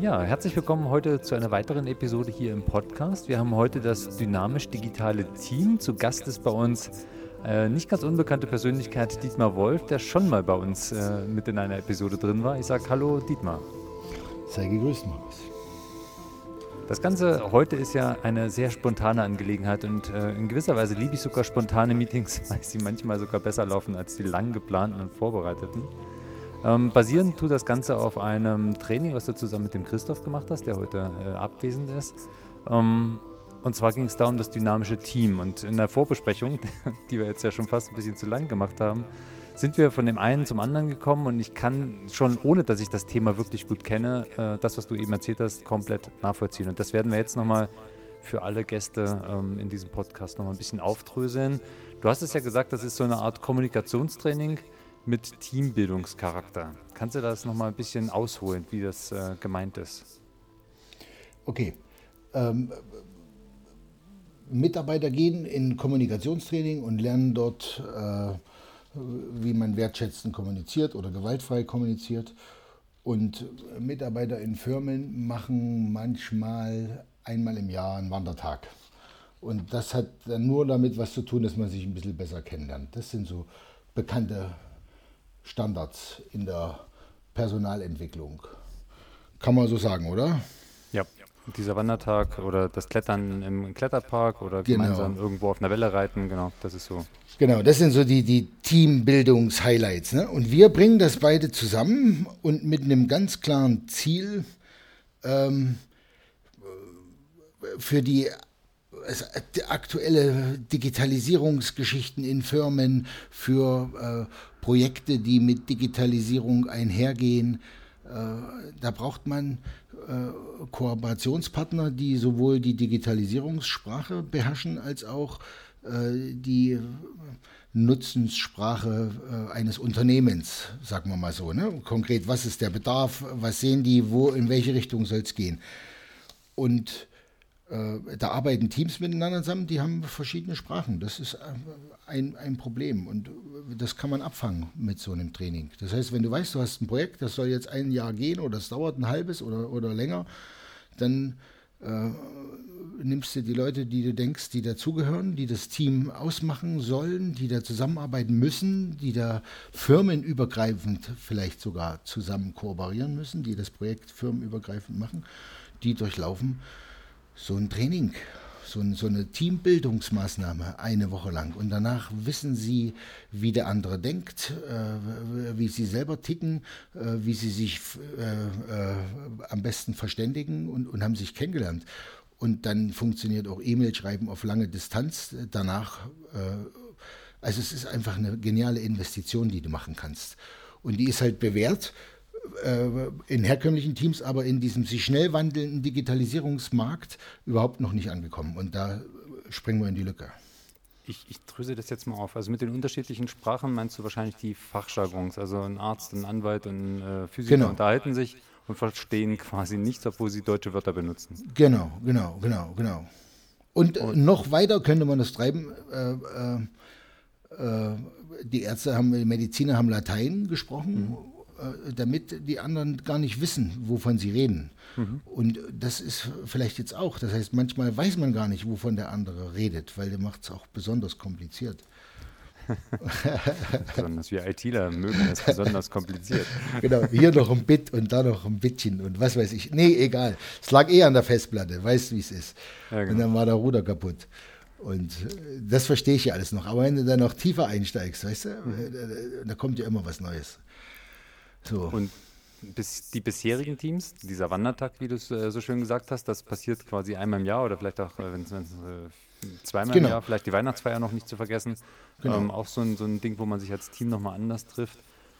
Ja, herzlich willkommen heute zu einer weiteren Episode hier im Podcast. Wir haben heute das dynamisch digitale Team. Zu Gast ist bei uns äh, nicht ganz unbekannte Persönlichkeit Dietmar Wolf, der schon mal bei uns äh, mit in einer Episode drin war. Ich sage Hallo Dietmar. Sei gegrüßt, Markus. Das Ganze heute ist ja eine sehr spontane Angelegenheit und äh, in gewisser Weise liebe ich sogar spontane Meetings, weil sie manchmal sogar besser laufen als die lang geplanten und vorbereiteten. Ähm, basierend tut das Ganze auf einem Training, was du zusammen mit dem Christoph gemacht hast, der heute äh, abwesend ist. Ähm, und zwar ging es da um das dynamische Team. Und in der Vorbesprechung, die wir jetzt ja schon fast ein bisschen zu lang gemacht haben, sind wir von dem einen zum anderen gekommen und ich kann schon, ohne dass ich das Thema wirklich gut kenne, äh, das, was du eben erzählt hast, komplett nachvollziehen. Und das werden wir jetzt nochmal für alle Gäste ähm, in diesem Podcast nochmal ein bisschen aufdröseln. Du hast es ja gesagt, das ist so eine Art Kommunikationstraining mit Teambildungscharakter. Kannst du das nochmal ein bisschen ausholen, wie das äh, gemeint ist? Okay. Ähm, Mitarbeiter gehen in Kommunikationstraining und lernen dort, äh, wie man wertschätzend kommuniziert oder gewaltfrei kommuniziert. Und Mitarbeiter in Firmen machen manchmal einmal im Jahr einen Wandertag. Und das hat dann nur damit was zu tun, dass man sich ein bisschen besser kennenlernt. Das sind so bekannte Standards in der Personalentwicklung. Kann man so sagen, oder? Ja, dieser Wandertag oder das Klettern im Kletterpark oder genau. gemeinsam irgendwo auf einer Welle reiten, genau, das ist so. Genau, das sind so die, die Teambildungs-Highlights. Ne? Und wir bringen das beide zusammen und mit einem ganz klaren Ziel ähm, für die aktuelle Digitalisierungsgeschichten in Firmen, für äh, Projekte, die mit Digitalisierung einhergehen. Äh, da braucht man äh, Kooperationspartner, die sowohl die Digitalisierungssprache beherrschen als auch äh, die Nutzenssprache eines Unternehmens, sagen wir mal so. Ne? Konkret, was ist der Bedarf, was sehen die, wo, in welche Richtung soll es gehen. Und da arbeiten Teams miteinander zusammen, die haben verschiedene Sprachen. Das ist äh, ein, ein Problem und das kann man abfangen mit so einem Training. Das heißt, wenn du weißt, du hast ein Projekt, das soll jetzt ein Jahr gehen oder es dauert ein halbes oder, oder länger, dann äh, nimmst du die Leute, die du denkst, die dazugehören, die das Team ausmachen sollen, die da zusammenarbeiten müssen, die da firmenübergreifend vielleicht sogar zusammen kooperieren müssen, die das Projekt firmenübergreifend machen, die durchlaufen so ein Training, so, ein, so, eine Teambildungsmaßnahme eine Woche lang. Und danach wissen sie, wie der andere denkt, äh, wie sie selber ticken, äh, wie sie sich äh, äh, am besten verständigen und, und haben sich kennengelernt. Und dann funktioniert auch E-Mail-Schreiben auf lange Distanz danach. Äh, also es ist einfach eine geniale Investition, die du machen kannst. Und die ist halt bewährt äh, in herkömmlichen Teams, aber in diesem sich schnell wandelnden Digitalisierungsmarkt überhaupt noch nicht angekommen. Und da springen wir in die Lücke. Ich, ich dröse das jetzt mal auf. Also mit den unterschiedlichen Sprachen meinst du wahrscheinlich die Fachjargons. Also ein Arzt, ein Anwalt, ein äh, Physiker genau. unterhalten sich und verstehen quasi nichts, obwohl sie deutsche Wörter benutzen. Genau, genau, genau, genau. Und, und noch weiter könnte man das treiben. Äh, äh, äh die Ärzte haben, die Mediziner haben Latein gesprochen. Mhm äh, damit die anderen gar nicht wissen, wovon sie reden. Mhm. Und das ist vielleicht jetzt auch. Das heißt, manchmal weiß man gar nicht, wovon der andere redet, weil der macht es auch besonders kompliziert. besonders wir ITler mögen es besonders kompliziert. genau, hier noch ein Bit und da noch ein Bitchen und was weiß ich. Nee, egal. Es lag eh an der Festplatte, weißt wie es ist. Ja, genau. Und dann war der Ruder kaputt. Und äh, das verstehe ich ja alles noch. Aber wenn du dann noch tiefer einsteigst, weißt du, mhm. da, da kommt ja immer was Neues. So. Und bis, die bisherigen Teams, dieser Wandertag, wie du es äh, so schön gesagt hast, das passiert quasi einmal im Jahr oder vielleicht auch, äh, wenn es äh, zweimal genau. im Jahr, vielleicht die Weihnachtsfeier noch nicht zu vergessen. Genau. Ähm, auch so ein, so ein Ding, wo man sich als Team nochmal anders trifft.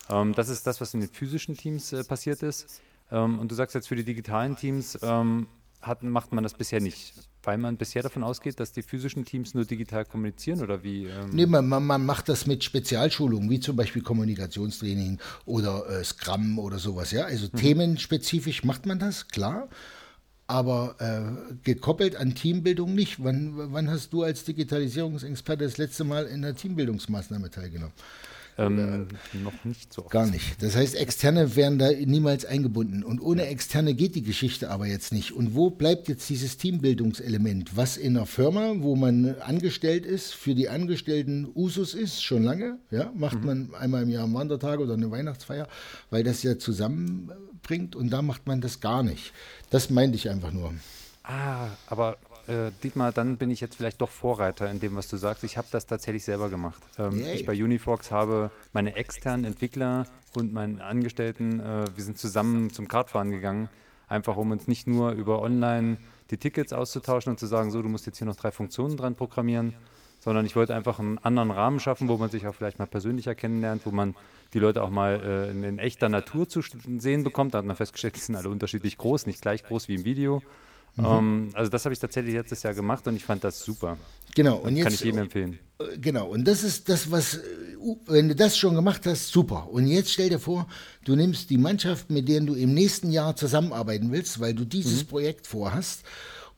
Ähm, das ist das, was in den physischen Teams äh, passiert ist. Ähm, und du sagst jetzt für die digitalen Teams, ähm, hat, macht man das bisher nicht? Weil man bisher davon ausgeht, dass die physischen Teams nur digital kommunizieren oder wie? Ähm nee, man, man, macht das mit Spezialschulungen, wie zum Beispiel Kommunikationstraining oder äh, Scrum oder sowas. Ja? Also mhm. themenspezifisch macht man das, klar. Aber äh, gekoppelt an Teambildung nicht. Wann, wann hast du als Digitalisierungsexperte das letzte Mal in einer Teambildungsmaßnahme teilgenommen? Ähm, noch nicht so. Oft. Gar nicht. Das heißt, Externe werden da niemals eingebunden. Und ohne Externe geht die Geschichte aber jetzt nicht. Und wo bleibt jetzt dieses Teambildungselement? Was in einer Firma, wo man angestellt ist, für die Angestellten Usus ist, schon lange, ja, macht mhm. man einmal im Jahr einen Wandertag oder eine Weihnachtsfeier, weil das ja zusammenbringt und da macht man das gar nicht. Das meinte ich einfach nur. Ah, aber äh, Dietmar, dann bin ich jetzt vielleicht doch Vorreiter in dem, was du sagst. Ich habe das tatsächlich selber gemacht. Ähm, ich bei Unifox habe meine externen Entwickler und meinen Angestellten, äh, wir sind zusammen zum Kartfahren gegangen, einfach um uns nicht nur über online die Tickets auszutauschen und zu sagen, so, du musst jetzt hier noch drei Funktionen dran programmieren, sondern ich wollte einfach einen anderen Rahmen schaffen, wo man sich auch vielleicht mal persönlicher kennenlernt, wo man die Leute auch mal äh, in, in, echter Natur zu sehen bekommt. Da hat man festgestellt, die sind alle unterschiedlich groß, nicht gleich groß wie im Video. Mhm. Um, ähm, also das habe ich tatsächlich letztes Jahr gemacht und ich fand das super. Genau. Und jetzt, kann ich jedem empfehlen. Äh, genau. Und das ist das, was, äh, wenn du das schon gemacht hast, super. Und jetzt stell dir vor, du nimmst die Mannschaft, mit der du im nächsten Jahr zusammenarbeiten willst, weil du dieses mhm. Projekt vorhast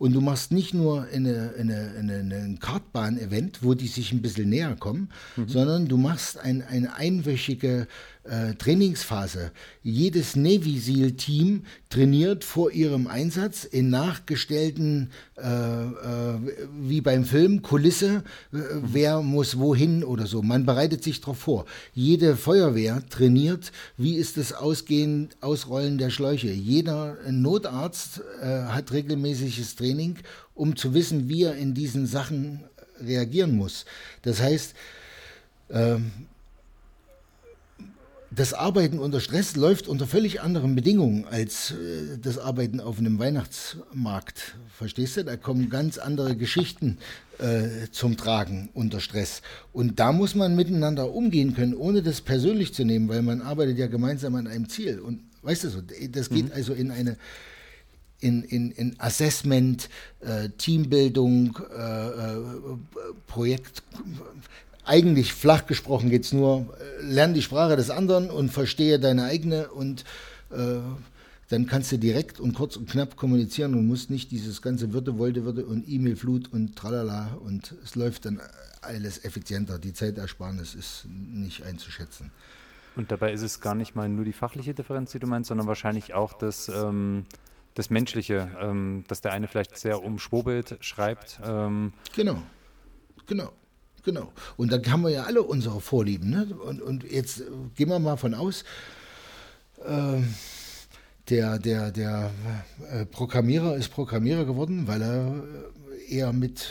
und du machst nicht nur eine, eine, eine, ein Kartbahn-Event, wo die sich ein bisschen näher kommen, mhm. sondern du machst ein, eine einwöchige äh, Trainingsphase. Jedes Navy SEAL-Team trainiert vor ihrem Einsatz in nachgestellten, äh, äh, wie beim Film, Kulisse, äh, wer muss wohin oder so. Man bereitet sich darauf vor. Jede Feuerwehr trainiert, wie ist das Ausgehen, Ausrollen der Schläuche. Jeder Notarzt äh, hat regelmäßiges Training, um zu wissen, wie er in diesen Sachen reagieren muss. Das heißt, ähm, das Arbeiten unter Stress läuft unter völlig anderen Bedingungen als äh, das Arbeiten auf einem Weihnachtsmarkt. Verstehst du? Da kommen ganz andere Geschichten äh, zum Tragen unter Stress. Und da muss man miteinander umgehen können, ohne das persönlich zu nehmen, weil man arbeitet ja gemeinsam an einem Ziel. Und weißt du so, das geht mhm. also in eine in, in, in Assessment, äh, Teambildung, äh, äh Projekt, eigentlich flach gesprochen geht es nur, äh, lern die Sprache des anderen und verstehe deine eigene und äh, dann kannst du direkt und kurz und knapp kommunizieren und musst nicht dieses ganze Würde, wollte, Würde und E-Mail-Flut und tralala und es läuft dann alles effizienter. Die Zeitersparnis ist nicht einzuschätzen. Und dabei ist es gar nicht mal nur die fachliche Differenz, die du meinst, sondern wahrscheinlich auch das, ähm, das Menschliche, ähm, dass der eine vielleicht sehr umschwurbelt schreibt. Ähm. Genau, genau. Genau. Und dann haben wir ja alle unsere Vorlieben. Ne? Und, und jetzt gehen wir mal von aus, äh, der, der, der äh, Programmierer ist Programmierer geworden, weil er eher mit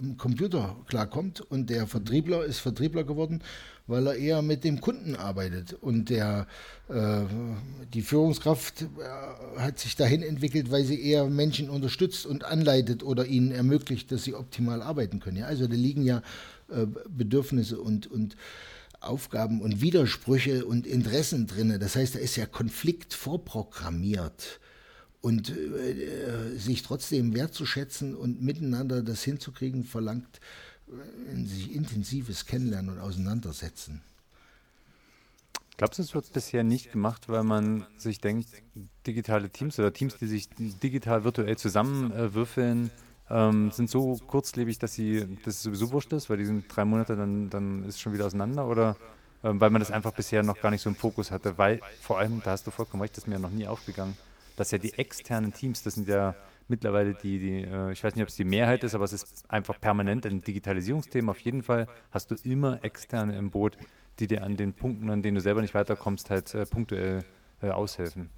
dem Computer klarkommt und der Vertriebler ist Vertriebler geworden, weil er eher mit dem Kunden arbeitet. Und der, äh, die Führungskraft äh, hat sich dahin entwickelt, weil sie eher Menschen unterstützt und anleitet oder ihnen ermöglicht, dass sie optimal arbeiten können. Ja, also da liegen ja äh, Bedürfnisse und, und Aufgaben und Widersprüche und Interessen drin. Das heißt, da ist ja Konflikt vorprogrammiert. Und äh, sich trotzdem wertzuschätzen und miteinander das hinzukriegen, verlangt äh, sich intensives Kennenlernen und Auseinandersetzen. Glaubst du, es wird bisher nicht gemacht, weil man sich denkt, digitale Teams oder Teams, die sich digital virtuell zusammenwürfeln, ähm, sind so kurzlebig, dass sie das sowieso wurscht ist, weil die sind drei Monate, dann, dann ist es schon wieder auseinander oder ähm, weil man das einfach bisher noch gar nicht so im Fokus hatte, weil vor allem, da hast du vollkommen recht, das ist mir noch nie aufgegangen, dass ja die externen Teams, das sind ja mittlerweile die, die äh, ich weiß nicht, ob es die Mehrheit ist, aber es ist einfach permanent ein Digitalisierungsthema. Auf jeden Fall hast du immer externe im Boot, die dir an den Punkten, an denen du selber nicht weiterkommst, halt äh, punktuell äh, aushelfen.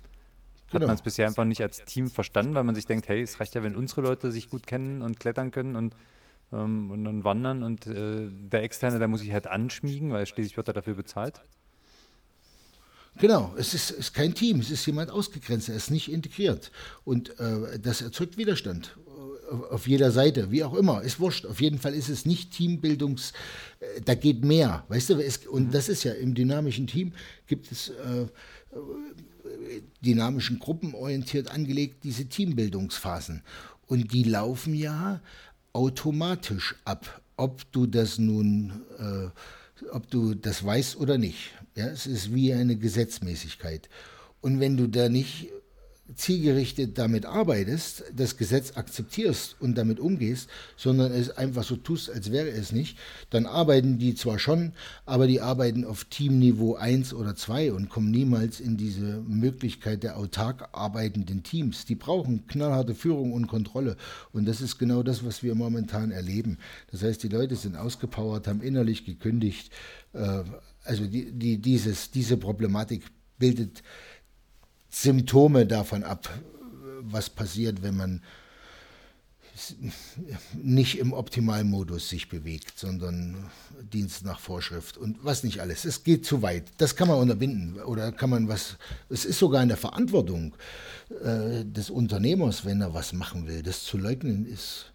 Hat genau. man es bisher einfach nicht als Team verstanden, weil man sich denkt, hey, es reicht ja, wenn unsere Leute sich gut kennen und klettern können und, ähm, und dann wandern und äh, der Externe, der muss sich halt anschmiegen, weil schließlich wird er dafür bezahlt. Genau, es ist, ist, kein Team, es ist jemand ausgegrenzt, er ist nicht integriert. Und äh, das erzeugt Widerstand äh, auf jeder Seite, wie auch immer, ist wurscht. Auf jeden Fall ist es nicht Teambildungs, äh, da geht mehr, weißt du, es, und mhm. das ist ja im dynamischen Team gibt es äh, dynamischen Gruppen orientiert angelegt, diese Teambildungsphasen. Und die laufen ja automatisch ab, ob du das nun, äh, ob du das weißt oder nicht. Ja, es ist wie eine Gesetzmäßigkeit. Und wenn du da nicht zielgerichtet damit arbeitest, das Gesetz akzeptierst und damit umgehst, sondern es einfach so tust, als wäre es nicht, dann arbeiten die zwar schon, aber die arbeiten auf Teamniveau 1 oder 2 und kommen niemals in diese Möglichkeit der autark arbeitenden Teams. Die brauchen knallharte Führung und Kontrolle und das ist genau das, was wir momentan erleben. Das heißt, die Leute sind ausgepowert, haben innerlich gekündigt. Äh, also die, die, dieses, diese Problematik bildet Symptome davon ab, was passiert, wenn man nicht im Optimalmodus sich bewegt, sondern Dienst nach Vorschrift und was nicht alles. Es geht zu weit. Das kann man unterbinden oder kann man was. Es ist sogar in der Verantwortung äh, des Unternehmers, wenn er was machen will. Das zu leugnen ist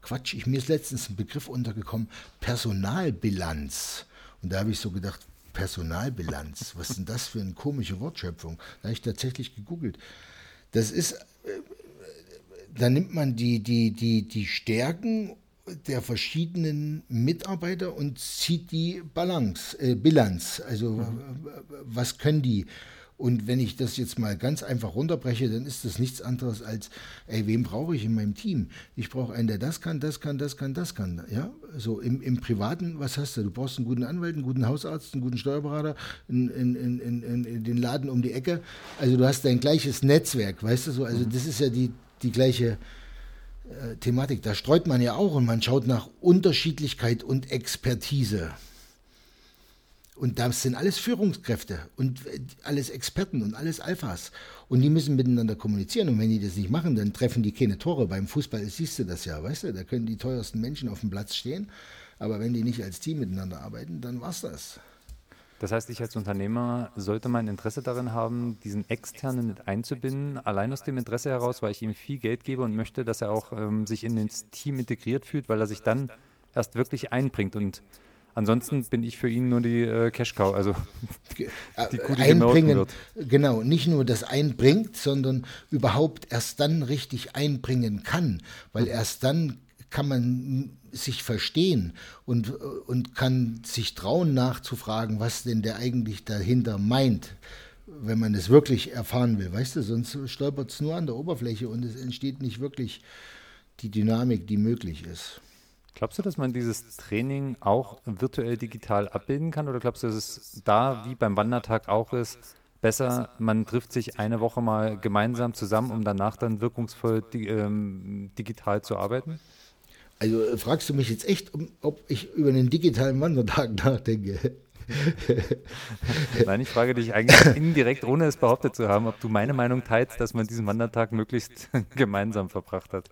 Quatsch. Ich, mir ist letztens ein Begriff untergekommen: Personalbilanz. Und da habe ich so gedacht, Personalbilanz. Was ist denn das für eine komische Wortschöpfung? Da habe ich tatsächlich gegoogelt. Das ist, äh, da nimmt man die, die, die, die Stärken der verschiedenen Mitarbeiter und zieht die Balance, äh, Bilanz. Also mhm. was können die? Und wenn ich das jetzt mal ganz einfach runterbreche, dann ist das nichts anderes als, ey, wen brauche ich in meinem Team? Ich brauche einen, der das kann, das kann, das kann, das kann. Ja, so im, im Privaten, was hast du? Du brauchst einen guten Anwalt, einen guten Hausarzt, einen guten Steuerberater, in, in, in, in, den Laden um die Ecke. Also du hast dein gleiches Netzwerk, weißt du so? Also das ist ja die, die gleiche äh, Thematik. Da streut man ja auch und man schaut nach Unterschiedlichkeit und Expertise. Und das sind alles Führungskräfte und alles Experten und alles Alphas. Und die müssen miteinander kommunizieren. Und wenn die das nicht machen, dann treffen die keine Tore. Beim Fußball siehst du das ja, weißt du? Da können die teuersten Menschen auf dem Platz stehen. Aber wenn die nicht als Team miteinander arbeiten, dann war's das. Das heißt, ich als Unternehmer sollte mein Interesse darin haben, diesen Externen mit einzubinden, allein aus dem Interesse heraus, weil ich ihm viel Geld gebe und möchte, dass er auch ähm, sich in das Team integriert fühlt, weil er sich dann erst wirklich einbringt. Und Ansonsten bin ich für ihn nur die äh, Cash Cow, also die Kuh, die einbringen, wird. Genau, nicht nur das einbringt, sondern überhaupt erst dann richtig einbringen kann, weil mhm. erst dann kann man sich verstehen und, und kann sich trauen nachzufragen, was denn der eigentlich dahinter meint, wenn man es wirklich erfahren will. Weißt du, sonst stolpert es nur an der Oberfläche und es entsteht nicht wirklich die Dynamik, die möglich ist. Glaubst du, dass man dieses Training auch virtuell digital abbilden kann? Oder glaubst du, dass es da wie beim Wandertag auch ist, besser, man trifft sich eine Woche mal gemeinsam zusammen, um danach dann wirkungsvoll di ähm, digital zu arbeiten? Also äh, fragst du mich jetzt echt, ob ich über einen digitalen Wandertag nachdenke? Nein, ich frage dich eigentlich indirekt, ohne es behauptet zu haben, ob du meine Meinung teilst, dass man diesen Wandertag möglichst gemeinsam verbracht hat.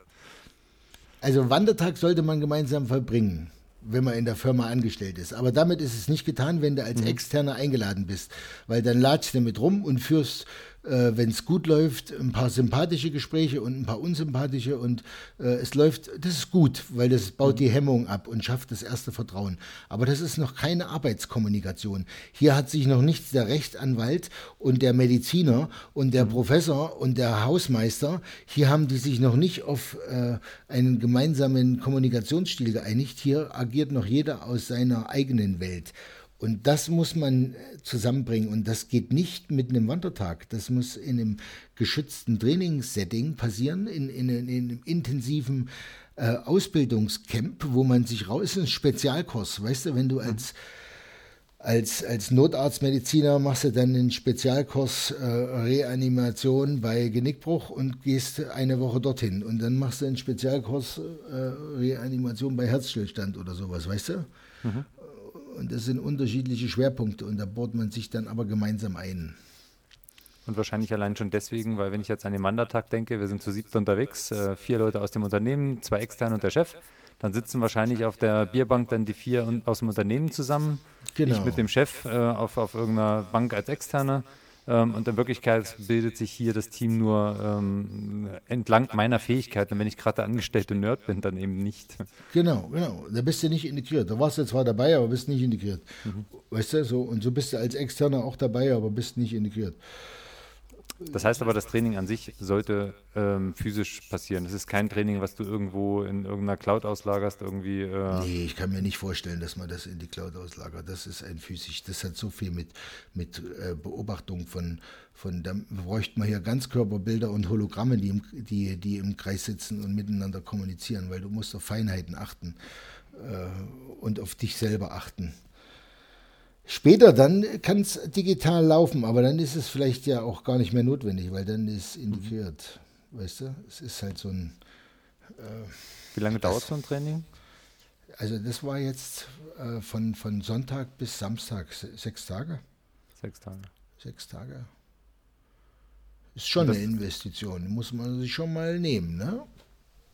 Also Wandertag sollte man gemeinsam verbringen, wenn man in der Firma angestellt ist. Aber damit ist es nicht getan, wenn du als mhm. Externer eingeladen bist, weil dann latschst du mit rum und führst äh, wenn es gut läuft, ein paar sympathische Gespräche und ein paar unsympathische und äh, es läuft, das ist gut, weil das baut die Hemmung ab und schafft das erste Vertrauen. Aber das ist noch keine Arbeitskommunikation. Hier hat sich noch nichts der Rechtsanwalt und der Mediziner und der mhm. Professor und der Hausmeister, hier haben die sich noch nicht auf äh, einen gemeinsamen Kommunikationsstil geeinigt. Hier agiert noch jeder aus seiner eigenen Welt. Und das muss man äh, zusammenbringen. Und das geht nicht mit einem Wandertag. Das muss in einem geschützten Trainingssetting passieren, in, in, in einem intensiven äh, Ausbildungscamp, wo man sich raus, ist Spezialkurs. Weißt du, wenn du als, als, als Notarztmediziner machst du dann einen Spezialkurs äh, Reanimation bei Genickbruch und gehst eine Woche dorthin. Und dann machst du einen Spezialkurs äh, Reanimation bei Herzstillstand oder sowas, weißt du? Mhm. Und das sind unterschiedliche Schwerpunkte und da bohrt man sich dann aber gemeinsam ein. Und wahrscheinlich allein schon deswegen, weil wenn ich jetzt an den Mandatag denke, wir sind zu siebt unterwegs, äh, vier Leute aus dem Unternehmen, zwei externe und der Chef, dann sitzen wahrscheinlich auf der Bierbank dann die vier aus dem Unternehmen zusammen. Genau. Ich mit dem Chef äh, auf, auf irgendeiner Bank als Externe. Ähm, und in Wirklichkeit bildet sich hier das Team nur ähm, entlang meiner Fähigkeiten. Und wenn ich gerade der angestellte Nerd bin, dann eben nicht. Genau, genau. Da bist du nicht integriert. Da warst du zwar dabei, aber bist nicht integriert. Mhm. Weißt du, so, und so bist du als Externer auch dabei, aber bist nicht integriert. Das heißt aber, das Training an sich sollte ähm, physisch passieren. Es ist kein Training, was du irgendwo in irgendeiner Cloud auslagerst, irgendwie. Äh nee, ich kann mir nicht vorstellen, dass man das in die Cloud auslagert. Das ist ein physisch, das hat so viel mit, mit äh, Beobachtung von, von, da bräuchte man hier Ganzkörperbilder und Hologramme, die im, die, die im Kreis sitzen und miteinander kommunizieren, weil du musst auf Feinheiten achten äh, und auf dich selber achten. Später dann kann es digital laufen, aber dann ist es vielleicht ja auch gar nicht mehr notwendig, weil dann ist integriert. Mhm. Weißt du, es ist halt so ein. Äh, Wie lange dauert so ein Training? Also, das war jetzt äh, von, von Sonntag bis Samstag, sechs Tage. Sechs Tage. Sechs Tage. Ist schon eine Investition, muss man sich schon mal nehmen, ne?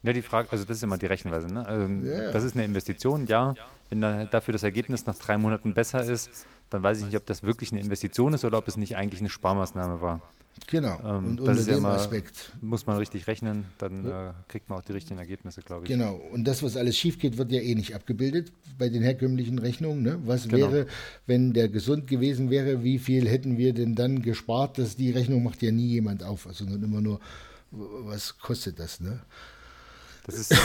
Ja, die Frage, also das ist immer die Rechenweise. Ne? Also yeah. Das ist eine Investition, ja. Wenn dann dafür das Ergebnis nach drei Monaten besser ist, dann weiß ich nicht, ob das wirklich eine Investition ist oder ob es nicht eigentlich eine Sparmaßnahme war. Genau. Ähm, und unter dem ja Aspekt. Muss man richtig rechnen, dann äh, kriegt man auch die richtigen Ergebnisse, glaube ich. Genau. Und das, was alles schief geht, wird ja eh nicht abgebildet bei den herkömmlichen Rechnungen. Ne? Was genau. wäre, wenn der gesund gewesen wäre, wie viel hätten wir denn dann gespart? Das, die Rechnung macht ja nie jemand auf, sondern also immer nur, was kostet das? Ne? Das ist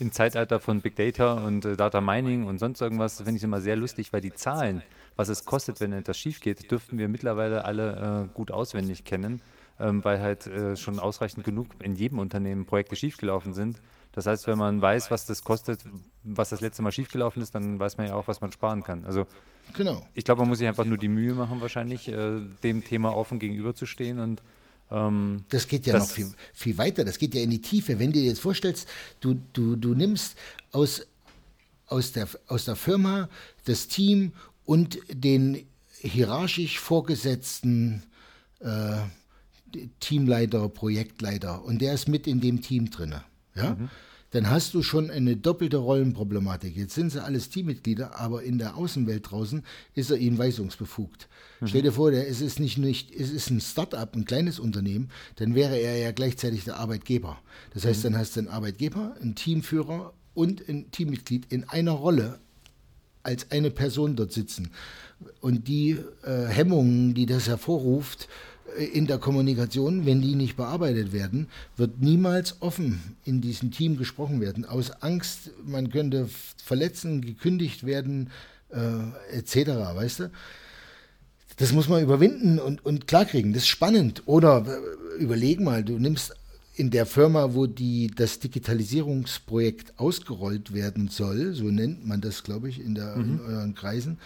im Zeitalter von Big Data und äh, Data Mining und sonst irgendwas, finde ich es immer sehr lustig, weil die Zahlen, was es kostet, wenn etwas schief geht, dürften wir mittlerweile alle äh, gut auswendig kennen, ähm, weil halt äh, schon ausreichend genug in jedem Unternehmen Projekte schiefgelaufen sind. Das heißt, wenn man weiß, was das kostet, was das letzte Mal schiefgelaufen ist, dann weiß man ja auch, was man sparen kann. Also genau. ich glaube, man muss sich einfach nur die Mühe machen, wahrscheinlich äh, dem Thema offen gegenüberzustehen und ähm, das geht ja das noch viel, viel weiter, das geht ja in die Tiefe. Wenn du dir jetzt vorstellst, du, du, du nimmst aus, aus, der, aus der Firma das Team und den hierarchisch vorgesetzten äh, Teamleiter, Projektleiter und der ist mit in dem Team drin. Ja? Mhm dann hast du schon eine doppelte Rollenproblematik. Jetzt sind sie alles Teammitglieder, aber in der Außenwelt draußen ist er ihnen weisungsbefugt. Mhm. Stell dir vor, der, es ist nicht, nicht es ist ein Start-up, ein kleines Unternehmen, dann wäre er ja gleichzeitig der Arbeitgeber. Das heißt, mhm. dann hast du einen Arbeitgeber, einen Teamführer und ein Teammitglied in einer Rolle als eine Person dort sitzen. Und die äh, Hemmungen, die das hervorruft, in der Kommunikation, wenn die nicht bearbeitet werden, wird niemals offen in diesem Team gesprochen werden. Aus Angst, man könnte verletzen, gekündigt werden, äh, etc. Weißt du? Das muss man überwinden und, und klarkriegen. Das ist spannend. Oder überleg mal, du nimmst in der Firma, wo die, das Digitalisierungsprojekt ausgerollt werden soll, so nennt man das, glaube ich, in, der, mhm. in euren Kreisen,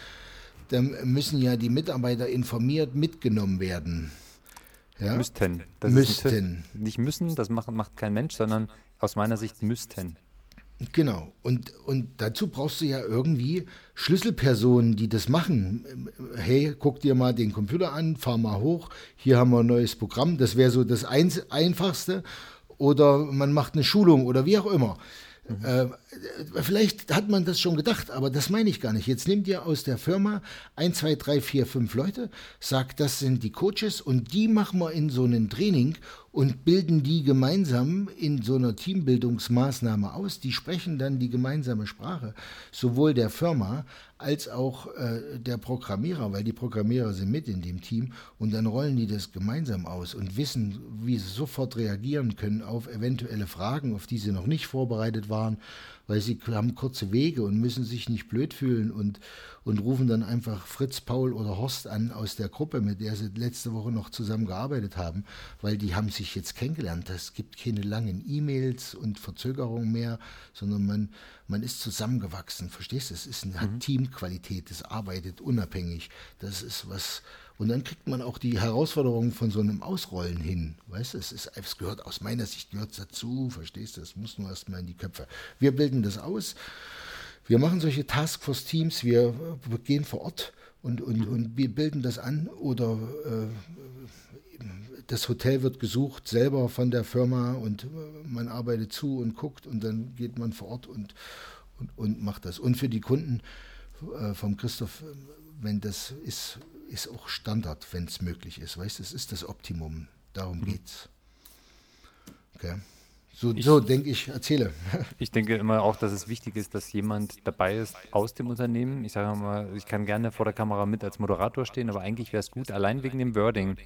dann müssen ja die Mitarbeiter informiert mitgenommen werden. Ja? Müssten. Das müssten. nicht müssen, das macht, macht kein Mensch, sondern aus meiner Sicht müssten. Genau. Und, und dazu brauchst du ja irgendwie Schlüsselpersonen, die das machen. Hey, guck dir mal den Computer an, fahr mal hoch, hier haben wir ein neues Programm. Das wäre so das Einfachste. Oder man macht eine Schulung oder wie auch immer. Mhm. Äh, vielleicht hat man das schon gedacht, aber das meine ich gar nicht. Jetzt nehmt ihr aus der Firma ein, zwei, drei, vier, fünf Leute, sagt, das sind die Coaches und die machen wir in so einem Training und bilden die gemeinsam in so einer Teambildungsmaßnahme aus. Die sprechen dann die gemeinsame Sprache, sowohl der Firma als auch äh, der Programmierer, weil die Programmierer sind mit in dem Team und dann rollen die das gemeinsam aus und wissen, wie sie sofort reagieren können auf eventuelle Fragen, auf die sie noch nicht vorbereitet waren weil sie haben kurze Wege und müssen sich nicht blöd fühlen und, und rufen dann einfach Fritz, Paul oder Horst an aus der Gruppe, mit der sie letzte Woche noch zusammen gearbeitet haben, weil die haben sich jetzt kennengelernt. Es gibt keine langen E-Mails und Verzögerungen mehr, sondern man, man ist zusammengewachsen. Verstehst du? Es ist eine mhm. Teamqualität, es arbeitet unabhängig. Das ist was, und dann kriegt man auch die Herausforderungen von so einem Ausrollen hin. Weißt du, es, ist, es gehört aus meiner Sicht gehört dazu, verstehst du? Es muss nur erstmal in die Köpfe. Wir bilden das aus. Wir machen solche Taskforce-Teams, wir, wir, gehen vor Ort und, und, und wir bilden das an oder äh, das Hotel wird gesucht selber von der Firma und man arbeitet zu und guckt und dann geht man vor Ort und, und, und macht das. Und für die Kunden äh, vom Christoph, wenn das ist, ist auch Standard, wenn es möglich ist. Weißt du, es ist das Optimum. Darum mhm. geht's. Okay. So, so denke ich, erzähle. Ich denke immer auch, dass es wichtig ist, dass jemand dabei ist aus dem Unternehmen. Ich sage mal, ich kann gerne vor der Kamera mit als Moderator stehen, aber eigentlich wäre es gut, allein wegen dem Wording,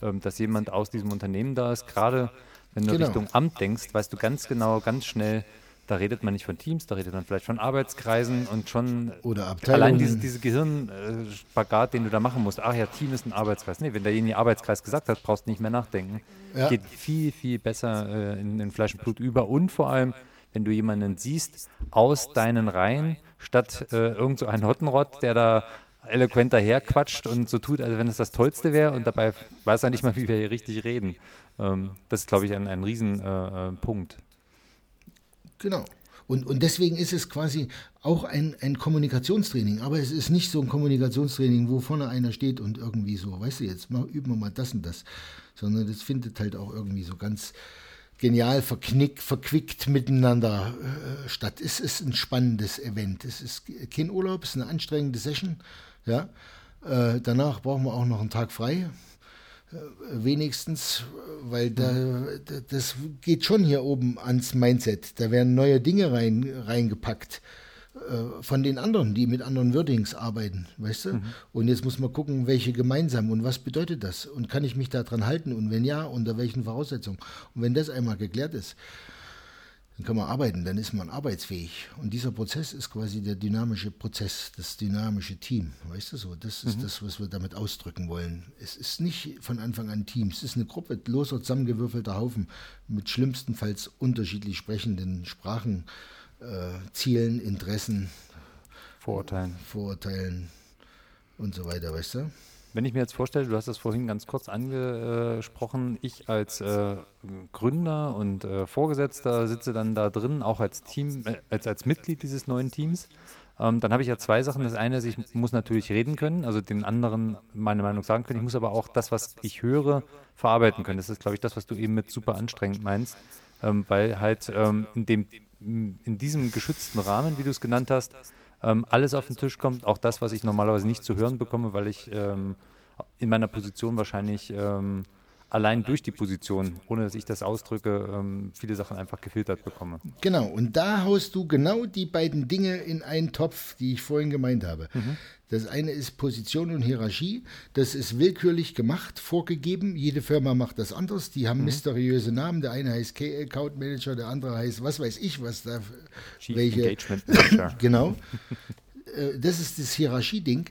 ähm, dass jemand aus diesem Unternehmen da ist. Gerade wenn du genau. Richtung Amt denkst, weißt du ganz genau, ganz schnell, da redet man nicht von Teams, da redet man vielleicht von Arbeitskreisen und schon Oder Abteilungen. allein diese, diese Gehirnspagat, den du da machen musst. Ach ja, Team ist ein Arbeitskreis. Nee, wenn derjenige Arbeitskreis gesagt hat, brauchst du nicht mehr nachdenken. Ja. Geht viel, viel besser äh, in, in Fleisch und Blut über und vor allem, wenn du jemanden siehst aus deinen Reihen, statt äh, irgend so ein Hottenrott, der da eloquent daherquatscht und so tut, als wenn es das Tollste wäre und dabei weiß er nicht mal, wie wir hier richtig reden. Ähm, das ist, glaube ich, ein, ein Riesenpunkt. Äh, äh genau. Und, und deswegen ist es quasi auch ein, ein Kommunikationstraining. Aber es ist nicht so ein Kommunikationstraining, wo vorne einer steht und irgendwie so, weißt du, jetzt mal, üben wir mal das und das. Sondern das findet halt auch irgendwie so ganz genial verknick, verquickt miteinander äh, statt. Es ist ein spannendes Event. Es ist kein Urlaub, es ist eine anstrengende Session. Ja? Äh, danach brauchen wir auch noch einen Tag frei. Wenigstens, weil da, das geht schon hier oben ans Mindset. Da werden neue Dinge rein, reingepackt äh, von den anderen, die mit anderen Wordings arbeiten, weißt du? Mhm. Und jetzt muss man gucken, welche gemeinsam und was bedeutet das? Und kann ich mich daran halten? Und wenn ja, unter welchen Voraussetzungen? Und wenn das einmal geklärt ist, kann man arbeiten, dann ist man arbeitsfähig. Und dieser Prozess ist quasi der dynamische Prozess, das dynamische Team. Weißt du so? Das ist mhm. das, was wir damit ausdrücken wollen. Es ist nicht von Anfang an Team, es ist eine Gruppe loser zusammengewürfelter Haufen mit schlimmstenfalls unterschiedlich sprechenden Sprachen, äh, Zielen, Interessen, Vorurteilen. Vorurteilen und so weiter, weißt du? Wenn ich mir jetzt vorstelle, du hast das vorhin ganz kurz angesprochen, ich als äh, Gründer und äh, Vorgesetzter sitze dann da drin, auch als Team, äh, als, als Mitglied dieses neuen Teams. Ähm, dann habe ich ja zwei Sachen. Das eine ist, ich muss natürlich reden können, also den anderen meine Meinung sagen können. Ich muss aber auch das, was ich höre, verarbeiten können. Das ist, glaube ich, das, was du eben mit super anstrengend meinst, ähm, weil halt ähm, in, dem, in diesem geschützten Rahmen, wie du es genannt hast, ähm, alles auf den Tisch kommt, auch das, was ich normalerweise nicht zu hören bekomme, weil ich ähm, in meiner Position wahrscheinlich ähm, allein durch die Position, ohne dass ich das ausdrücke, ähm, viele Sachen einfach gefiltert bekomme. Genau, und da haust du genau die beiden Dinge in einen Topf, die ich vorhin gemeint habe. Mhm. Das eine ist Position und Hierarchie. Das ist willkürlich gemacht, vorgegeben. Jede Firma macht das anders. Die haben mhm. mysteriöse Namen. Der eine heißt K-Account Manager, der andere heißt was weiß ich, was da. Chief welche, Engagement Manager. genau. Äh, das ist das Hierarchieding.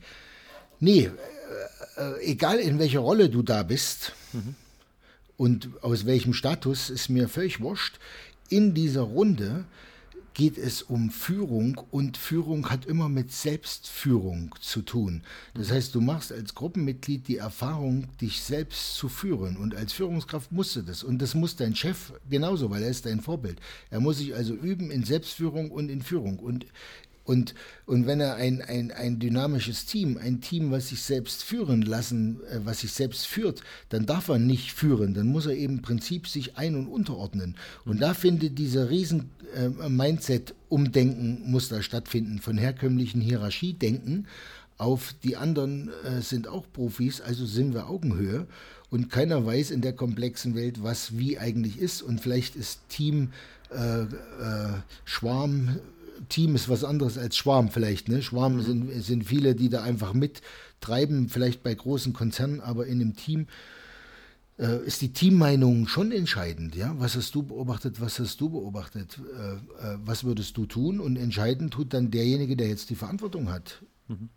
Nee, äh, äh, egal in welcher Rolle du da bist, mhm und aus welchem Status ist mir völlig wurscht. In dieser Runde geht es um Führung und Führung hat immer mit Selbstführung zu tun. Das heißt, du machst als Gruppenmitglied die Erfahrung, dich selbst zu führen und als Führungskraft musst du das und das muss dein Chef genauso, weil er ist dein Vorbild. Er muss sich also üben in Selbstführung und in Führung und und, und wenn er ein, ein, ein dynamisches Team, ein Team, was sich selbst führen lassen, äh, was sich selbst führt, dann darf er nicht führen. Dann muss er eben im Prinzip sich ein- und unterordnen. Und da findet dieser riesen äh, muss da stattfinden, von herkömmlichen Hierarchiedenken auf die anderen äh, sind auch Profis, also sind wir Augenhöhe. Und keiner weiß in der komplexen Welt, was wie eigentlich ist. Und vielleicht ist Team äh, äh, Schwarm Team ist was anderes als Schwarm vielleicht. Ne? Schwarm mhm. sind, sind viele, die da einfach mittreiben, vielleicht bei großen Konzernen, aber in einem Team äh, ist die Teammeinung schon entscheidend. Ja? Was hast du beobachtet, was hast du beobachtet, äh, äh, was würdest du tun? Und entscheidend tut dann derjenige, der jetzt die Verantwortung hat. Mhm.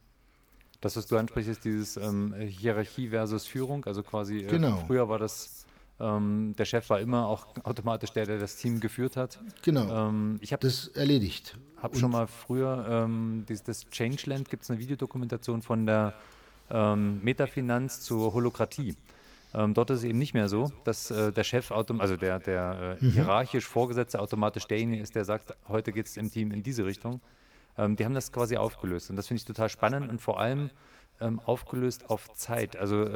Das, was du ansprichst, ist dieses ähm, Hierarchie versus Führung. Also quasi, äh, genau. früher war das ähm, der Chef war immer auch automatisch der, der das Team geführt hat. Genau. Ähm, ich habe das erledigt. Habe schon mal früher ähm, das, das Changeland gibt es eine Videodokumentation von der ähm, Metafinanz zur Holokratie. Ähm, dort ist es eben nicht mehr so, dass äh, der Chef, also der, der äh, mhm. hierarchisch Vorgesetzte automatisch derjenige ist, der sagt, heute geht es im Team in diese Richtung. Ähm, die haben das quasi aufgelöst und das finde ich total spannend und vor allem aufgelöst auf Zeit. Also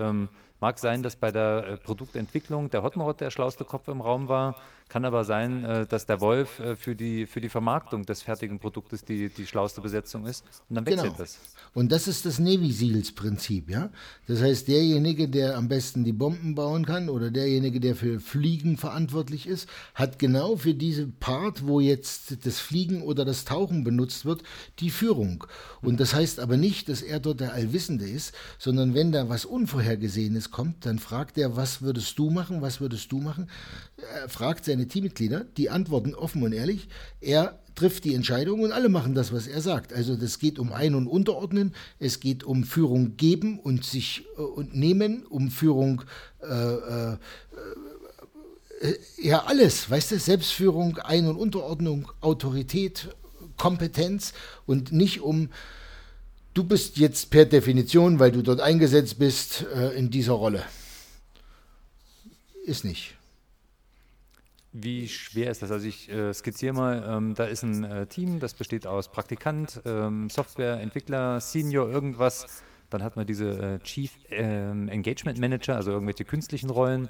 Mag sein, dass bei der äh, Produktentwicklung der Hottenrott der schlauste Kopf im Raum war, kann aber sein, äh, dass der Wolf äh, für, die, für die Vermarktung des fertigen Produktes die, die schlauste Besetzung ist und dann wechselt genau. das. Und das ist das Navy Seals Prinzip, ja. Das heißt, derjenige, der am besten die Bomben bauen kann oder derjenige, der für Fliegen verantwortlich ist, hat genau für diese Part, wo jetzt das Fliegen oder das Tauchen benutzt wird, die Führung. Und das heißt aber nicht, dass er dort der Allwissende ist, sondern wenn da was Unvorhergesehenes kommt, dann fragt er, was würdest du machen, was würdest du machen? Er fragt seine Teammitglieder, die antworten offen und ehrlich. Er trifft die Entscheidung und alle machen das, was er sagt. Also das geht um Ein- und Unterordnen, es geht um Führung geben und sich äh, und nehmen, um Führung äh, äh, äh, ja alles, weißt du, Selbstführung, Ein- und Unterordnung, Autorität, Kompetenz und nicht um du bist jetzt per Definition, weil du dort eingesetzt bist, äh, in dieser Rolle. Ist nicht. Wie schwer ist das? Also ich äh, skizziere mal, ähm, da ist ein äh, Team, das besteht aus Praktikant, ähm, Softwareentwickler, Senior, irgendwas. Dann hat man diese äh, Chief ähm, Engagement Manager, also irgendwelche künstlichen Rollen.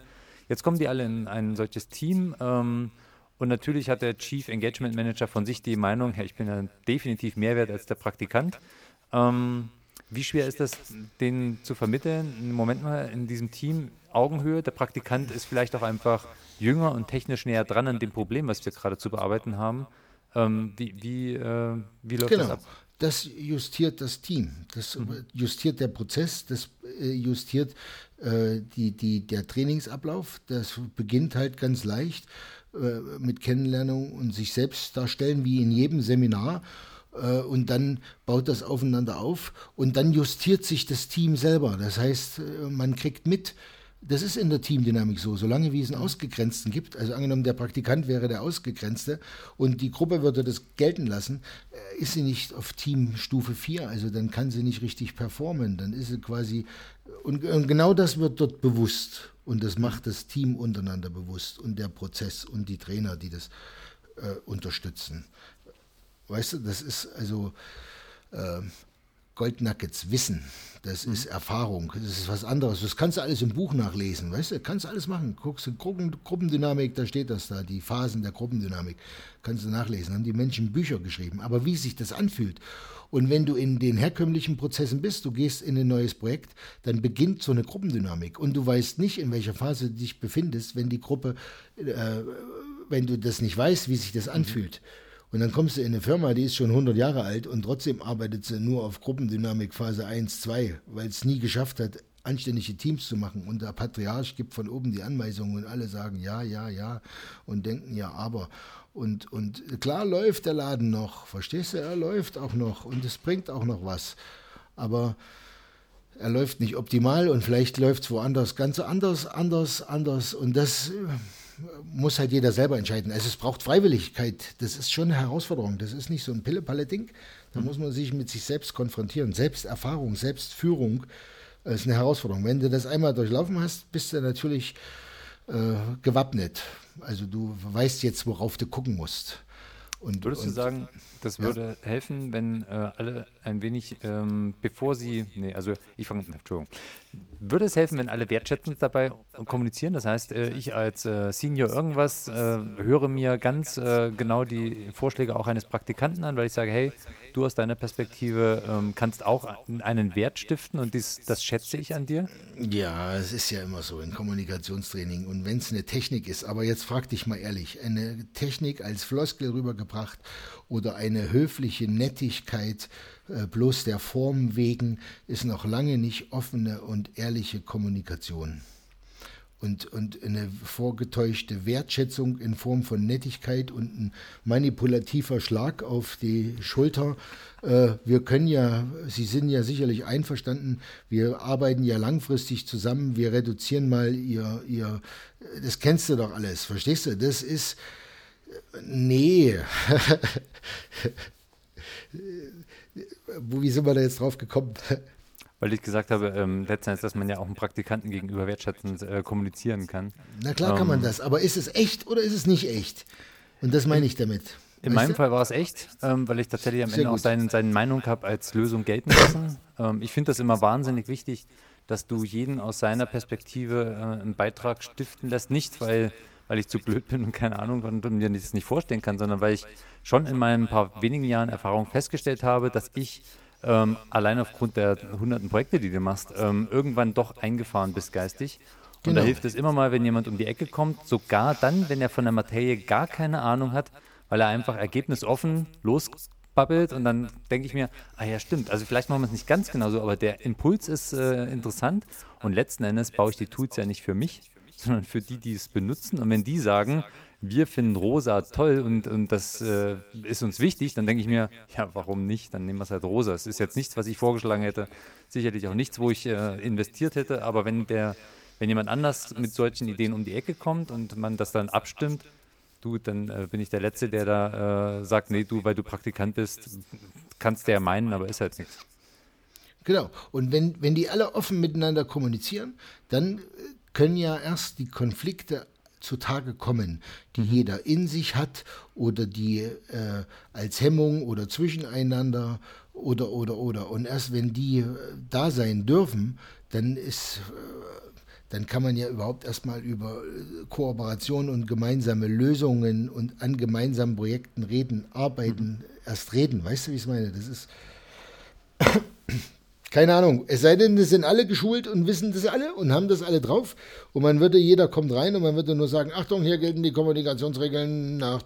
Jetzt kommen die alle in ein solches Team ähm, und natürlich hat der Chief Engagement Manager von sich die Meinung, hey, ich bin ja definitiv mehr wert als der Praktikant. Ähm, wie schwer ist das, denen zu vermitteln? Moment mal, in diesem Team Augenhöhe, der Praktikant ist vielleicht auch einfach jünger und technisch näher dran an dem Problem, was wir gerade zu bearbeiten haben. Ähm, wie, wie, äh, wie läuft genau. das ab? Das justiert das Team, das mhm. justiert der Prozess, das äh, justiert äh, die, die, der Trainingsablauf. Das beginnt halt ganz leicht äh, mit Kennenlernung und sich selbst darstellen, wie in jedem Seminar. Äh, und dann baut das aufeinander auf und dann justiert sich das Team selber. Das heißt, man kriegt mit, das ist in der Teamdynamik so. Solange wie es einen Ausgegrenzten gibt, also angenommen, der Praktikant wäre der Ausgegrenzte und die Gruppe würde das gelten lassen, äh, ist sie nicht auf Teamstufe 4. Also dann kann sie nicht richtig performen. Dann ist sie quasi. Und, und genau das wird dort bewusst. Und das macht das Team untereinander bewusst und der Prozess und die Trainer, die das äh, unterstützen. Weißt du, das ist also. Äh, Goldnuggets Wissen, das ist mhm. Erfahrung, das ist was anderes. Das kannst du alles im Buch nachlesen, weißt du, kannst du alles machen. Guckst du Gruppen, Gruppendynamik, da steht das da, die Phasen der Gruppendynamik, kannst du nachlesen. Haben die Menschen Bücher geschrieben, aber wie sich das anfühlt. Und wenn du in den herkömmlichen Prozessen bist, du gehst in ein neues Projekt, dann beginnt so eine Gruppendynamik und du weißt nicht, in welcher Phase du dich befindest, wenn die Gruppe, äh, wenn du das nicht weißt, wie sich das mhm. anfühlt. Mhm und dann kommst du in eine Firma, die ist schon 100 Jahre alt und trotzdem arbeitet sie nur auf Gruppendynamik Phase 1, 2, weil es nie geschafft hat, anständige Teams zu machen. Und der Patriarch gibt von oben die Anweisungen und alle sagen ja, ja, ja und denken ja, aber. Und, und klar läuft der Laden noch, verstehst du? Er läuft auch noch und es bringt auch noch was. Aber er läuft nicht optimal und vielleicht läuft es woanders ganz anders, anders, anders. Und das muss halt jeder selber entscheiden. Also es braucht Freiwilligkeit. Das ist schon eine Herausforderung. Das ist nicht so ein Pille-Palle-Ding. Da mhm. muss man sich mit sich selbst konfrontieren. Selbsterfahrung, Selbstführung ist eine Herausforderung. Wenn du das einmal durchlaufen hast, bist du natürlich äh, gewappnet. Also du weißt jetzt, worauf du gucken musst. Und, Würdest und, du sagen, das würde ja. helfen, wenn äh, alle ein wenig, ähm, bevor sie, nee, also ich fange, Entschuldigung, würde es helfen, wenn alle wertschätzend dabei kommunizieren? Das heißt, äh, ich als äh, Senior irgendwas äh, höre mir ganz äh, genau die Vorschläge auch eines Praktikanten an, weil ich sage, hey, du aus deiner Perspektive ähm, kannst auch einen Wert stiften und dies, das schätze ich an dir? Ja, es ist ja immer so in Kommunikationstraining und wenn es eine Technik ist, aber jetzt frag dich mal ehrlich, eine Technik als Floskel rübergebracht oder eine höfliche Nettigkeit bloß der Form wegen ist noch lange nicht offene und ehrliche Kommunikation und, und eine vorgetäuschte Wertschätzung in Form von Nettigkeit und ein manipulativer Schlag auf die Schulter. Äh, wir können ja, Sie sind ja sicherlich einverstanden, wir arbeiten ja langfristig zusammen, wir reduzieren mal Ihr, Ihr das kennst du doch alles, verstehst du? Das ist, nee. Wie sind wir da jetzt drauf gekommen? Weil ich gesagt habe, ähm, letztendlich, dass man ja auch einem Praktikanten gegenüber wertschätzend äh, kommunizieren kann. Na klar ähm, kann man ähm, das, aber ist es echt oder ist es nicht echt? Und das meine ich damit. In meinem du? Fall war es echt, ähm, weil ich tatsächlich am Sehr Ende gut. auch seine, seine Meinung habe als Lösung gelten lassen. ähm, ich finde das immer wahnsinnig wichtig, dass du jeden aus seiner Perspektive äh, einen Beitrag stiften lässt. Nicht, weil, weil ich zu blöd bin und keine Ahnung und, mir das nicht vorstellen kann, sondern weil ich schon in meinen paar wenigen Jahren Erfahrung festgestellt habe, dass ich ähm, allein aufgrund der hunderten Projekte, die du machst, ähm, irgendwann doch eingefahren bist geistig. Und genau. da hilft es immer mal, wenn jemand um die Ecke kommt, sogar dann, wenn er von der Materie gar keine Ahnung hat, weil er einfach ergebnisoffen los babbelt und dann denke ich mir, ah ja, stimmt. Also vielleicht machen wir es nicht ganz genau so, aber der Impuls ist äh, interessant und letzten Endes baue ich die Tools ja nicht für mich, sondern für die, die es benutzen. Und wenn die sagen, wir finden rosa toll und, und das äh, ist uns wichtig, dann denke ich mir, ja, warum nicht? Dann nehmen wir es halt rosa. Es ist jetzt nichts, was ich vorgeschlagen hätte, sicherlich auch nichts, wo ich äh, investiert hätte, aber wenn der, wenn jemand anders mit solchen Ideen um die Ecke kommt und man das dann abstimmt, du, dann äh, bin ich der Letzte, der da äh, sagt, nee, du, weil du Praktikant bist, kannst ja meinen, aber ist halt nichts. Genau. Und wenn, wenn die alle offen miteinander kommunizieren, dann äh, können ja erst die Konflikte zutage kommen, die mhm. jeder in sich hat oder die äh, als Hemmung oder zwischeneinander oder oder oder und erst wenn die äh, da sein dürfen, dann ist äh, dann kann man ja überhaupt erstmal über äh, Kooperation und gemeinsame Lösungen und an gemeinsamen Projekten reden, arbeiten, mhm. erst reden. Weißt du, wie ich es meine? Das ist keine Ahnung. Es sei denn, es sind alle geschult und wissen das alle und haben das alle drauf. Und man würde, jeder kommt rein und man würde nur sagen, Achtung, hier gelten die Kommunikationsregeln nach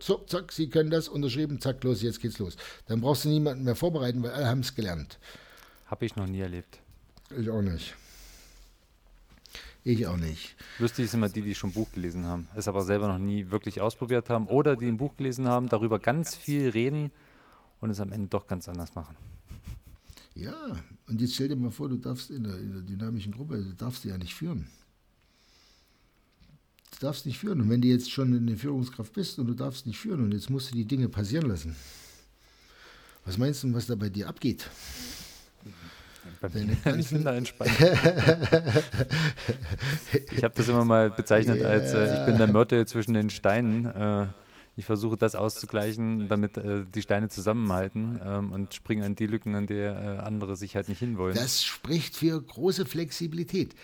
so, zack, Sie können das unterschrieben, zack, los, jetzt geht's los. Dann brauchst du niemanden mehr vorbereiten, weil alle haben es gelernt. Habe ich noch nie erlebt. Ich auch nicht. Ich auch nicht. Lustig ist immer die, die schon Buch gelesen haben, es aber selber noch nie wirklich ausprobiert haben oder die ein Buch gelesen haben, darüber ganz viel reden und es am Ende doch ganz anders machen. Ja, und jetzt stell dir mal vor, du darfst in der, in der dynamischen Gruppe, du darfst ja nicht führen. Du darfst nicht führen. Und wenn du jetzt schon in der Führungskraft bist und du darfst nicht führen und jetzt musst du die Dinge passieren lassen, was meinst du, was da bei dir abgeht? ich bin da entspannt. ich habe das immer mal bezeichnet als, äh, ich bin der Mörtel zwischen den Steinen. Äh, ich versuche das auszugleichen, damit äh, die Steine zusammenhalten ähm, und springe an die Lücken, an der äh, andere sich halt nicht hinwollen. Das spricht für große Flexibilität.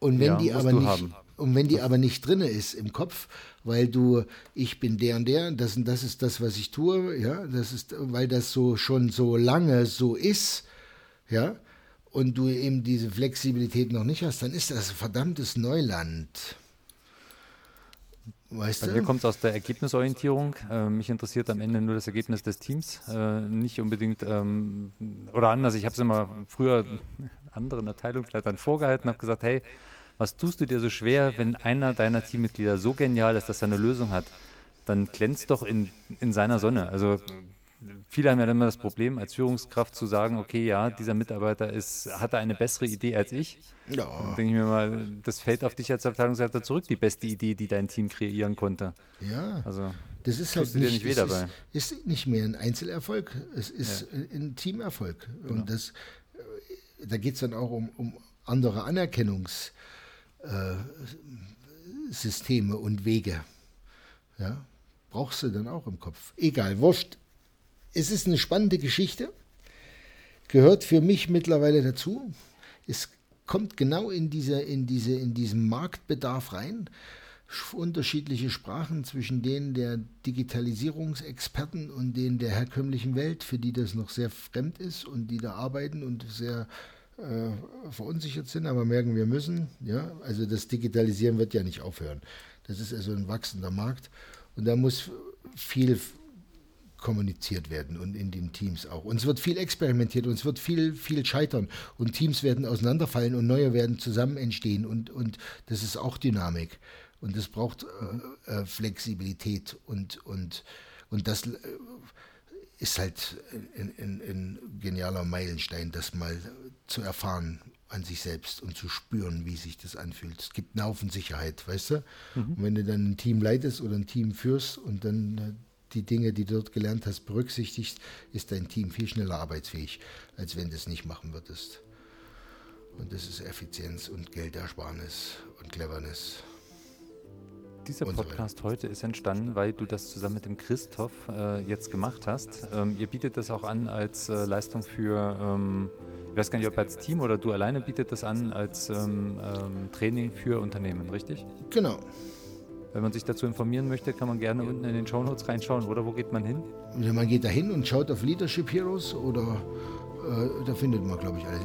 Und wenn ja, die aber nicht, haben. und wenn die aber nicht drin ist im Kopf, weil du, ich bin der und der, das und das ist das, was ich tue, ja, das ist, weil das so schon so lange so ist, ja, und du eben diese Flexibilität noch nicht hast, dann ist das verdammtes Neuland. Weißt Bei mir kommt es aus der Ergebnisorientierung. Äh, mich interessiert am Ende nur das Ergebnis des Teams, äh, nicht unbedingt, ähm, oder anders, ich habe es immer früher anderen Abteilungsleitern vorgehalten, habe gesagt, hey, was tust du dir so schwer, wenn einer deiner Teammitglieder so genial ist, dass er eine Lösung hat? Dann glänzt doch in, in seiner Sonne. Also viele haben ja immer das Problem, als Führungskraft zu sagen, okay, ja, dieser Mitarbeiter ist, hatte eine bessere Idee als ich. Ja. Dann denke ich mir mal, das fällt auf dich als Abteilungsleiter zurück, die beste Idee, die dein Team kreieren konnte. Ja. Also, das ist halt nicht, nicht dabei. Ist, ist, nicht mehr ein Einzelerfolg, es ist ja. ein Teamerfolg. Genau. Und das, äh, da geht es dann auch um, um andere Anerkennungssysteme äh, und Wege. Ja, brauchst du dann auch im Kopf. Egal, wurscht. Es ist eine spannende Geschichte, gehört für mich mittlerweile dazu. Es kommt genau in, diese, in, diese, in diesen Marktbedarf rein. Unterschiedliche Sprachen zwischen denen der Digitalisierungsexperten und denen der herkömmlichen Welt, für die das noch sehr fremd ist und die da arbeiten und sehr äh, verunsichert sind, aber merken, wir müssen. Ja? Also das Digitalisieren wird ja nicht aufhören. Das ist also ein wachsender Markt und da muss viel kommuniziert werden und in den Teams auch. Und es wird viel experimentiert und es wird viel, viel scheitern und Teams werden auseinanderfallen und neue werden zusammen entstehen und, und das ist auch Dynamik und das braucht äh, äh, Flexibilität und, und, und das äh, ist halt ein, genialer Meilenstein, das mal zu erfahren an sich selbst und zu spüren, wie sich das anfühlt. Es gibt einen Haufen Sicherheit, weißt du? Mhm. Und wenn du dann ein Team leitest oder ein Team führst und dann äh, die Dinge, die du dort gelernt hast, berücksichtigst, ist dein Team viel schneller arbeitsfähig, als wenn du es nicht machen würdest. Und das ist Effizienz und Geldersparnis und Cleverness. Dieser Podcast heute ist entstanden, weil du das zusammen mit dem Christoph äh, jetzt gemacht hast. Ähm, ihr bietet das auch an als äh, Leistung für, ähm, ich weiß gar nicht, ob als Team oder du alleine bietet das an als ähm, ähm Training für Unternehmen, richtig? Genau. Wenn man sich dazu informieren möchte, kann man gerne unten in den Show Notes reinschauen. Oder wo geht man hin? Ja, man geht da hin und schaut auf Leadership Heroes oder äh, da findet man, glaube ich, alles.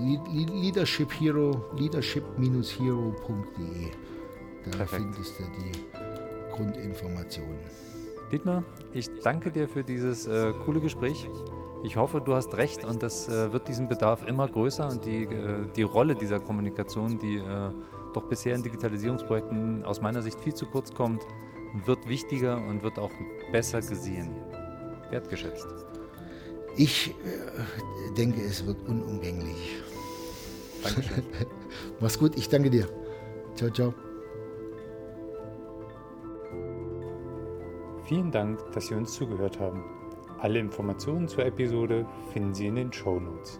Leadership Hero, leadership-hero.de. Da Perfekt. findest du die Grundinformationen. Dietmar, ich danke dir für dieses äh, coole Gespräch. Ich hoffe, du hast recht und das äh, wird diesen Bedarf immer größer und die, äh, die Rolle dieser Kommunikation, die äh, doch bisher in Digitalisierungsprojekten aus meiner Sicht viel zu kurz kommt, wird wichtiger und wird auch besser gesehen, wertgeschätzt. Ich äh, denke, es wird unumgänglich. Dankeschön. Mach's gut, ich danke dir. Ciao, ciao. Vielen Dank, dass Sie uns zugehört haben. Alle Informationen zur Episode finden Sie in den Show Notes.